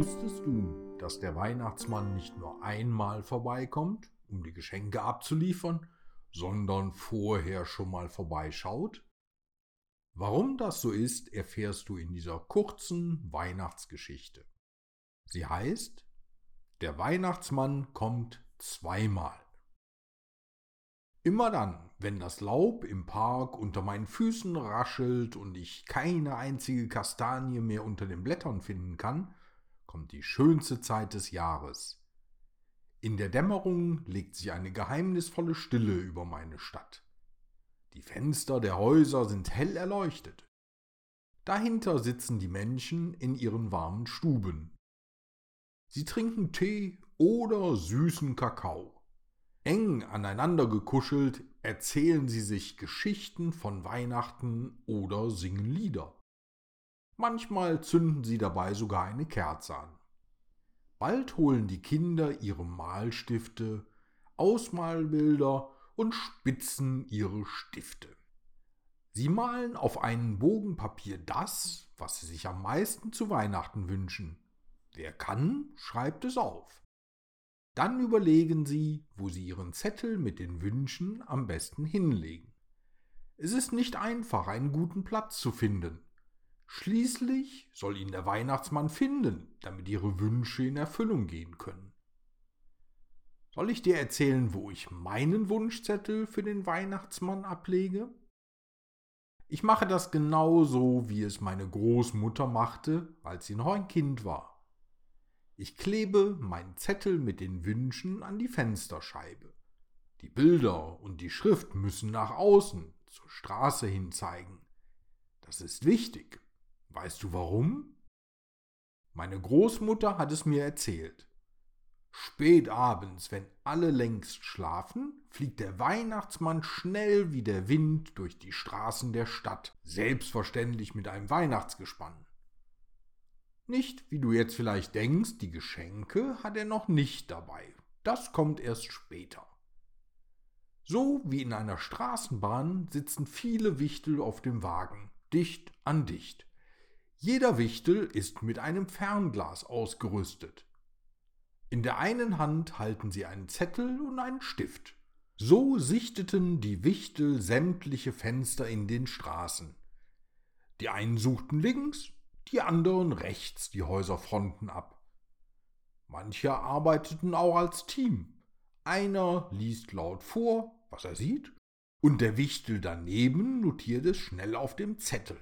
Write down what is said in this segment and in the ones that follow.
Wusstest du, dass der Weihnachtsmann nicht nur einmal vorbeikommt, um die Geschenke abzuliefern, sondern vorher schon mal vorbeischaut? Warum das so ist, erfährst du in dieser kurzen Weihnachtsgeschichte. Sie heißt Der Weihnachtsmann kommt zweimal. Immer dann, wenn das Laub im Park unter meinen Füßen raschelt und ich keine einzige Kastanie mehr unter den Blättern finden kann, kommt die schönste Zeit des Jahres. In der Dämmerung legt sich eine geheimnisvolle Stille über meine Stadt. Die Fenster der Häuser sind hell erleuchtet. Dahinter sitzen die Menschen in ihren warmen Stuben. Sie trinken Tee oder süßen Kakao. Eng aneinander gekuschelt erzählen sie sich Geschichten von Weihnachten oder singen Lieder. Manchmal zünden sie dabei sogar eine Kerze an. Bald holen die Kinder ihre Malstifte, Ausmalbilder und spitzen ihre Stifte. Sie malen auf einen Bogen Papier das, was sie sich am meisten zu Weihnachten wünschen. Wer kann, schreibt es auf. Dann überlegen Sie, wo Sie Ihren Zettel mit den Wünschen am besten hinlegen. Es ist nicht einfach, einen guten Platz zu finden. Schließlich soll ihn der Weihnachtsmann finden, damit Ihre Wünsche in Erfüllung gehen können. Soll ich dir erzählen, wo ich meinen Wunschzettel für den Weihnachtsmann ablege? Ich mache das genauso, wie es meine Großmutter machte, als sie noch ein Kind war. Ich klebe meinen Zettel mit den Wünschen an die Fensterscheibe. Die Bilder und die Schrift müssen nach außen, zur Straße hin zeigen. Das ist wichtig. Weißt du warum? Meine Großmutter hat es mir erzählt. Spät abends, wenn alle längst schlafen, fliegt der Weihnachtsmann schnell wie der Wind durch die Straßen der Stadt, selbstverständlich mit einem Weihnachtsgespann. Nicht, wie du jetzt vielleicht denkst, die Geschenke hat er noch nicht dabei. Das kommt erst später. So wie in einer Straßenbahn sitzen viele Wichtel auf dem Wagen, dicht an dicht. Jeder Wichtel ist mit einem Fernglas ausgerüstet. In der einen Hand halten sie einen Zettel und einen Stift. So sichteten die Wichtel sämtliche Fenster in den Straßen. Die einen suchten links, die anderen rechts die Häuserfronten ab. Manche arbeiteten auch als Team. Einer liest laut vor, was er sieht, und der Wichtel daneben notiert es schnell auf dem Zettel.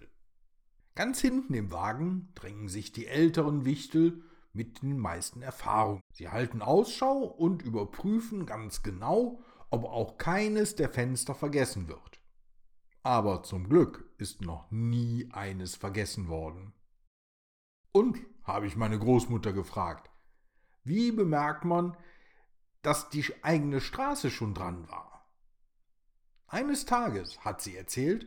Ganz hinten im Wagen drängen sich die älteren Wichtel mit den meisten Erfahrungen. Sie halten Ausschau und überprüfen ganz genau, ob auch keines der Fenster vergessen wird. Aber zum Glück ist noch nie eines vergessen worden. Und, habe ich meine Großmutter gefragt, wie bemerkt man, dass die eigene Straße schon dran war? Eines Tages, hat sie erzählt,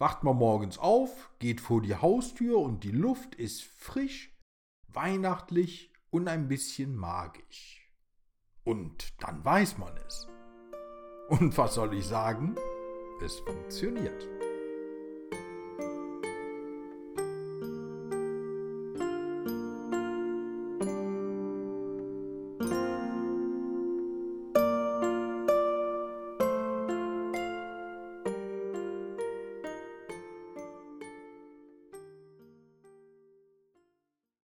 wacht man morgens auf, geht vor die Haustür und die Luft ist frisch, weihnachtlich und ein bisschen magisch. Und dann weiß man es. Und was soll ich sagen? Es funktioniert.